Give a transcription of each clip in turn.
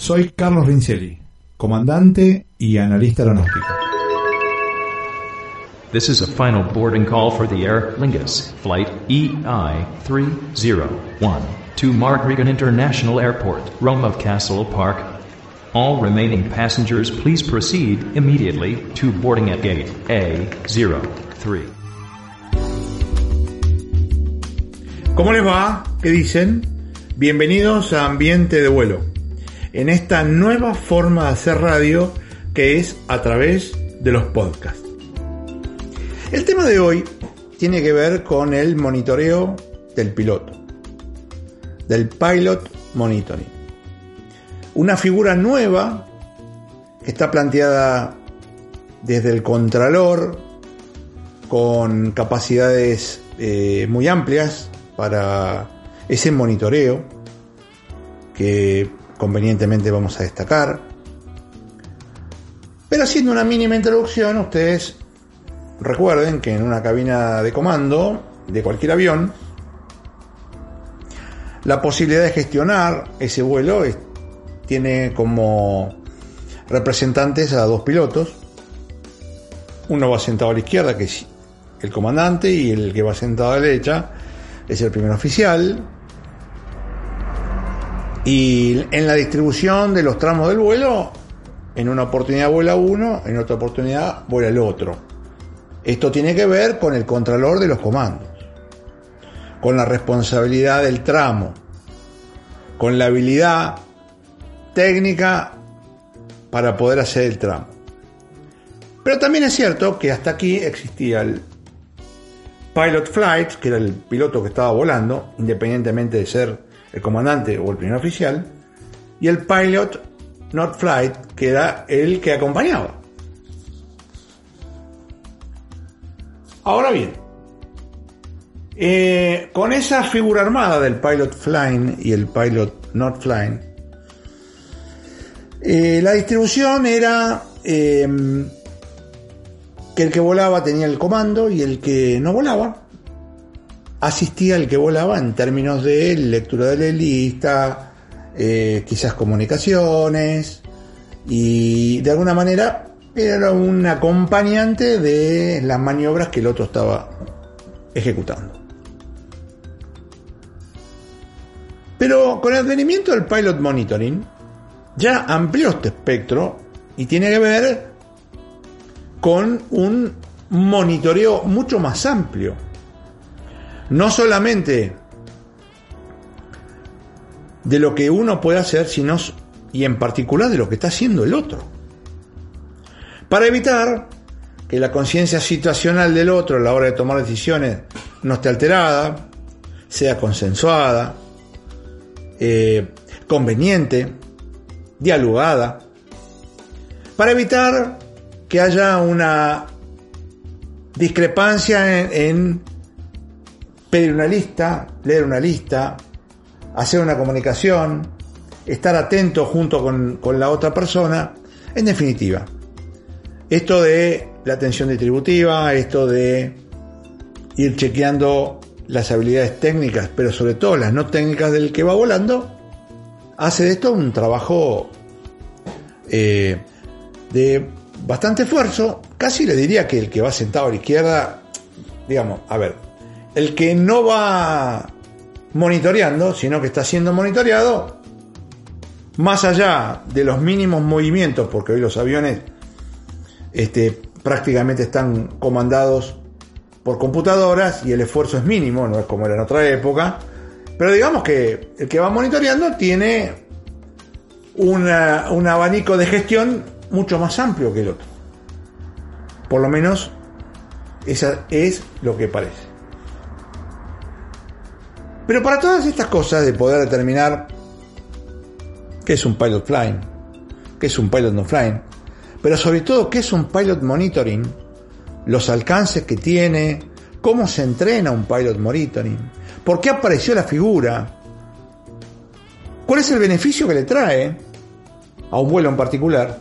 Soy Carlos Rincelli, comandante y analista aeronáutico. This is a final boarding call for the Aer Lingus, flight EI301, to Mark Regan International Airport, Rome of Castle Park. All remaining passengers please proceed immediately to boarding at gate A03. ¿Cómo les va? ¿Qué dicen? Bienvenidos a Ambiente de Vuelo, en esta nueva forma de hacer radio que es a través de los podcasts. El tema de hoy tiene que ver con el monitoreo del piloto, del pilot monitoring. Una figura nueva que está planteada desde el contralor con capacidades eh, muy amplias para ese monitoreo que convenientemente vamos a destacar. Pero haciendo una mínima introducción, ustedes recuerden que en una cabina de comando de cualquier avión, la posibilidad de gestionar ese vuelo tiene como representantes a dos pilotos. Uno va sentado a la izquierda, que es el comandante, y el que va sentado a la derecha es el primer oficial. Y en la distribución de los tramos del vuelo, en una oportunidad vuela uno, en otra oportunidad vuela el otro. Esto tiene que ver con el contralor de los comandos, con la responsabilidad del tramo, con la habilidad técnica para poder hacer el tramo. Pero también es cierto que hasta aquí existía el pilot flight, que era el piloto que estaba volando, independientemente de ser el comandante o el primer oficial, y el pilot not flight, que era el que acompañaba. Ahora bien, eh, con esa figura armada del pilot flying y el pilot not flying, eh, la distribución era eh, que el que volaba tenía el comando y el que no volaba asistía al que volaba en términos de lectura de la lista, quizás comunicaciones y de alguna manera era un acompañante de las maniobras que el otro estaba ejecutando. Pero con el advenimiento del pilot monitoring, ya amplió este espectro y tiene que ver con un monitoreo mucho más amplio. No solamente de lo que uno puede hacer, sino y en particular de lo que está haciendo el otro. Para evitar que la conciencia situacional del otro a la hora de tomar decisiones no esté alterada, sea consensuada, eh, conveniente, dialogada, para evitar que haya una discrepancia en, en, pedir una lista, leer una lista, hacer una comunicación, estar atento junto con, con la otra persona, en definitiva, esto de la atención distributiva, esto de ir chequeando las habilidades técnicas, pero sobre todo las no técnicas del que va volando, hace de esto un trabajo eh, de bastante esfuerzo. Casi le diría que el que va sentado a la izquierda, digamos, a ver, el que no va monitoreando, sino que está siendo monitoreado, más allá de los mínimos movimientos, porque hoy los aviones este, prácticamente están comandados por computadoras y el esfuerzo es mínimo, no es como era en otra época. Pero digamos que el que va monitoreando tiene un abanico de gestión mucho más amplio que el otro. Por lo menos esa es lo que parece. Pero para todas estas cosas de poder determinar qué es un pilot flying, qué es un pilot no flying, pero sobre todo qué es un pilot monitoring, los alcances que tiene, cómo se entrena un pilot monitoring, por qué apareció la figura, cuál es el beneficio que le trae a un vuelo en particular.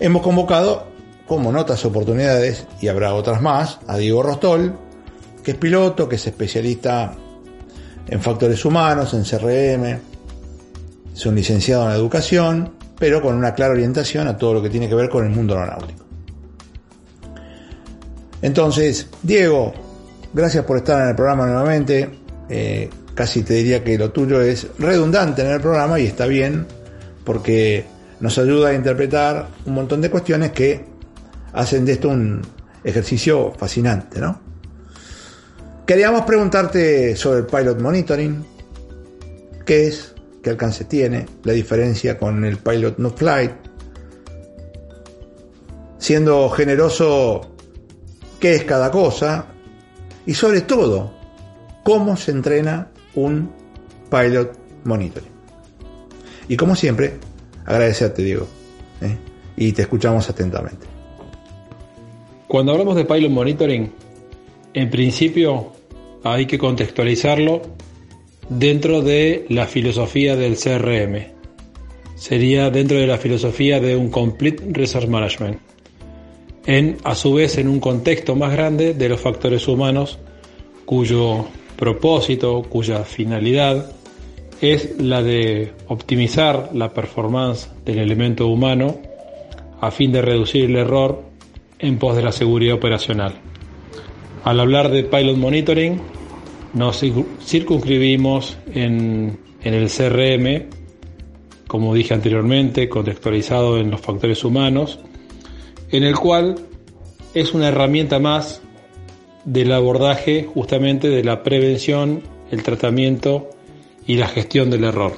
Hemos convocado como notas oportunidades, y habrá otras más, a Diego Rostol, que es piloto, que es especialista en factores humanos, en CRM, es un licenciado en educación, pero con una clara orientación a todo lo que tiene que ver con el mundo aeronáutico. Entonces, Diego, gracias por estar en el programa nuevamente. Eh, casi te diría que lo tuyo es redundante en el programa y está bien porque nos ayuda a interpretar un montón de cuestiones que hacen de esto un ejercicio fascinante, ¿no? Queríamos preguntarte sobre el pilot monitoring, qué es, qué alcance tiene, la diferencia con el pilot no flight, siendo generoso qué es cada cosa y sobre todo cómo se entrena un pilot monitoring. Y como siempre, agradecerte Diego ¿eh? y te escuchamos atentamente. Cuando hablamos de pilot monitoring, en principio hay que contextualizarlo dentro de la filosofía del CRM. Sería dentro de la filosofía de un Complete Resource Management. En, a su vez, en un contexto más grande de los factores humanos cuyo propósito, cuya finalidad es la de optimizar la performance del elemento humano a fin de reducir el error en pos de la seguridad operacional. Al hablar de pilot monitoring, nos circunscribimos en, el CRM, como dije anteriormente, contextualizado en los factores humanos, en el cual es una herramienta más del abordaje justamente de la prevención, el tratamiento y la gestión del error.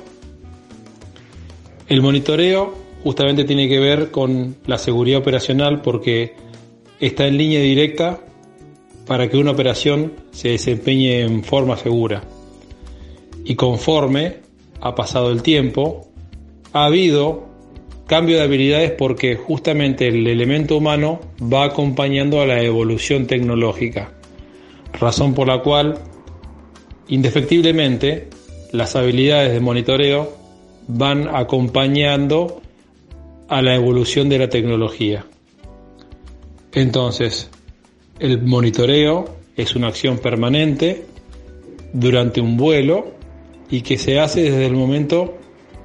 El monitoreo justamente tiene que ver con la seguridad operacional porque está en línea directa para que una operación se desempeñe en forma segura. Y conforme ha pasado el tiempo, ha habido cambio de habilidades porque justamente el elemento humano va acompañando a la evolución tecnológica, razón por la cual, indefectiblemente, las habilidades de monitoreo van acompañando a la evolución de la tecnología. Entonces, el monitoreo es una acción permanente durante un vuelo y que se hace desde el momento,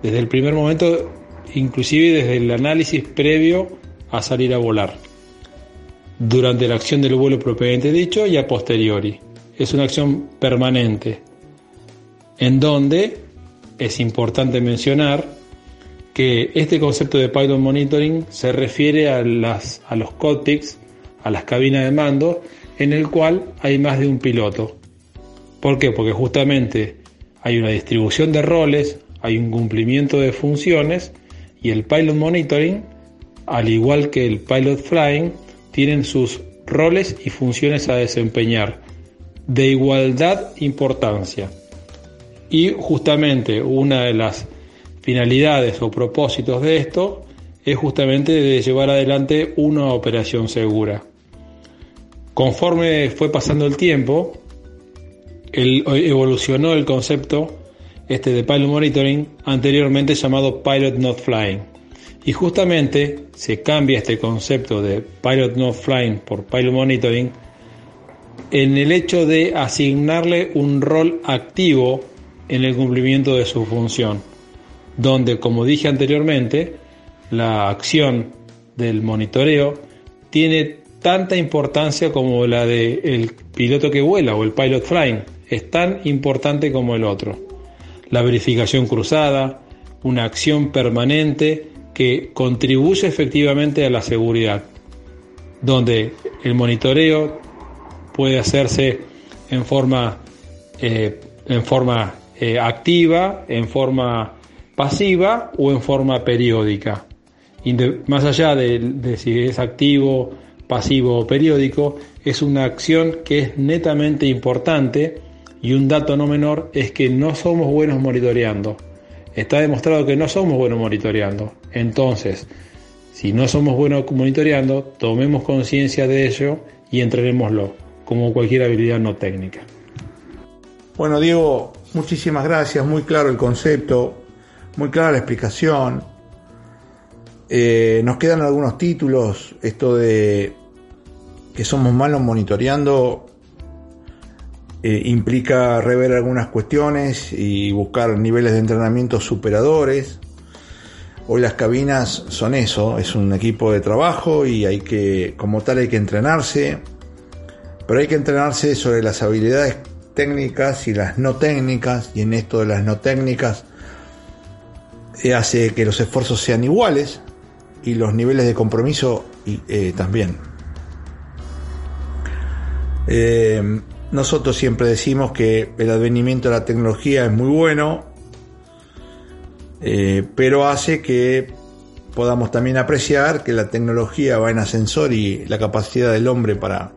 desde el primer momento, inclusive desde el análisis previo a salir a volar. Durante la acción del vuelo propiamente dicho y a posteriori. Es una acción permanente en donde es importante mencionar que este concepto de pilot monitoring se refiere a, los cockpits a las cabinas de mando en el cual hay más de un piloto. ¿Por qué? Porque justamente hay una distribución de roles, hay un cumplimiento de funciones y el pilot monitoring, al igual que el pilot flying, tienen sus roles y funciones a desempeñar de igualdad importancia. Y justamente una de las finalidades o propósitos de esto es justamente de llevar adelante una operación segura. Conforme fue pasando el tiempo, evolucionó el concepto este de pilot monitoring, anteriormente llamado pilot not flying. Y justamente se cambia este concepto de pilot not flying por pilot monitoring en el hecho de asignarle un rol activo en el cumplimiento de su función, donde, como dije anteriormente, la acción del monitoreo tiene tanta importancia como la del el piloto que vuela o el pilot flying. Es tan importante como el otro. La verificación cruzada, una acción permanente que contribuye efectivamente a la seguridad, donde el monitoreo puede hacerse en forma, eh, en forma eh, activa, en forma pasiva o en forma periódica. más allá de si es activo pasivo periódico es una acción que es netamente importante y un dato no menor es que no somos buenos monitoreando. Está demostrado que no somos buenos monitoreando. Entonces, si no somos buenos monitoreando, tomemos conciencia de ello y entrenémoslo, como cualquier habilidad no técnica. Bueno, Diego, muchísimas gracias, muy claro el concepto, muy clara la explicación. Eh, nos quedan algunos títulos, esto de que somos malos monitoreando, eh, implica rever algunas cuestiones y buscar niveles de entrenamiento superadores. Hoy las cabinas son eso, es un equipo de trabajo y hay que, como tal, hay que entrenarse, pero hay que entrenarse sobre las habilidades técnicas y las no técnicas, y en esto de las no técnicas eh, hace que los esfuerzos sean iguales y los niveles de compromiso eh, también. Eh, nosotros siempre decimos que el advenimiento de la tecnología es muy bueno, pero hace que podamos también apreciar que la tecnología va en ascensor y la capacidad del hombre para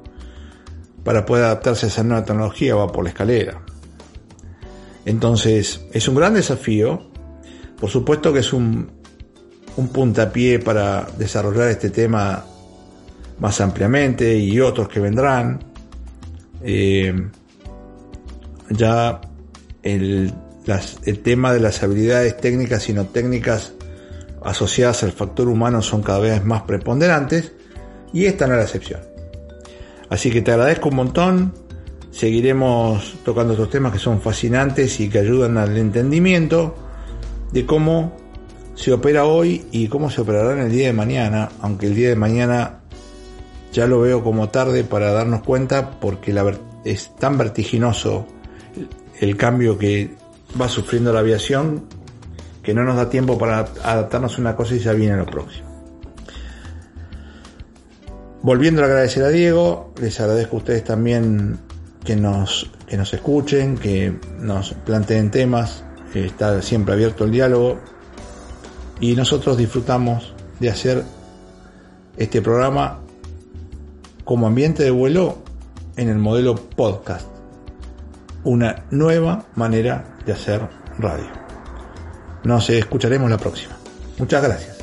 para poder adaptarse a esa nueva tecnología va por la escalera. Entonces, es un gran desafío. Por supuesto que es un, un puntapié para desarrollar este tema más ampliamente y otros que vendrán. Eh, ya el, el tema de las habilidades técnicas y no técnicas asociadas al factor humano son cada vez más preponderantes y esta no es la excepción. Así que te agradezco un montón. Seguiremos tocando estos temas que son fascinantes y que ayudan al entendimiento de cómo se opera hoy y cómo se operará en el día de mañana, aunque el día de mañana ya lo veo como tarde para darnos cuenta porque es tan vertiginoso el cambio que va sufriendo la aviación que no nos da tiempo para adaptarnos a una cosa y ya viene lo próximo. Volviendo a agradecer a Diego, les agradezco a ustedes también que nos, que nos escuchen, que nos planteen temas, está siempre abierto el diálogo y nosotros disfrutamos de hacer este programa como ambiente de vuelo en el modelo podcast, una nueva manera de hacer radio. Nos escucharemos la próxima. Muchas gracias.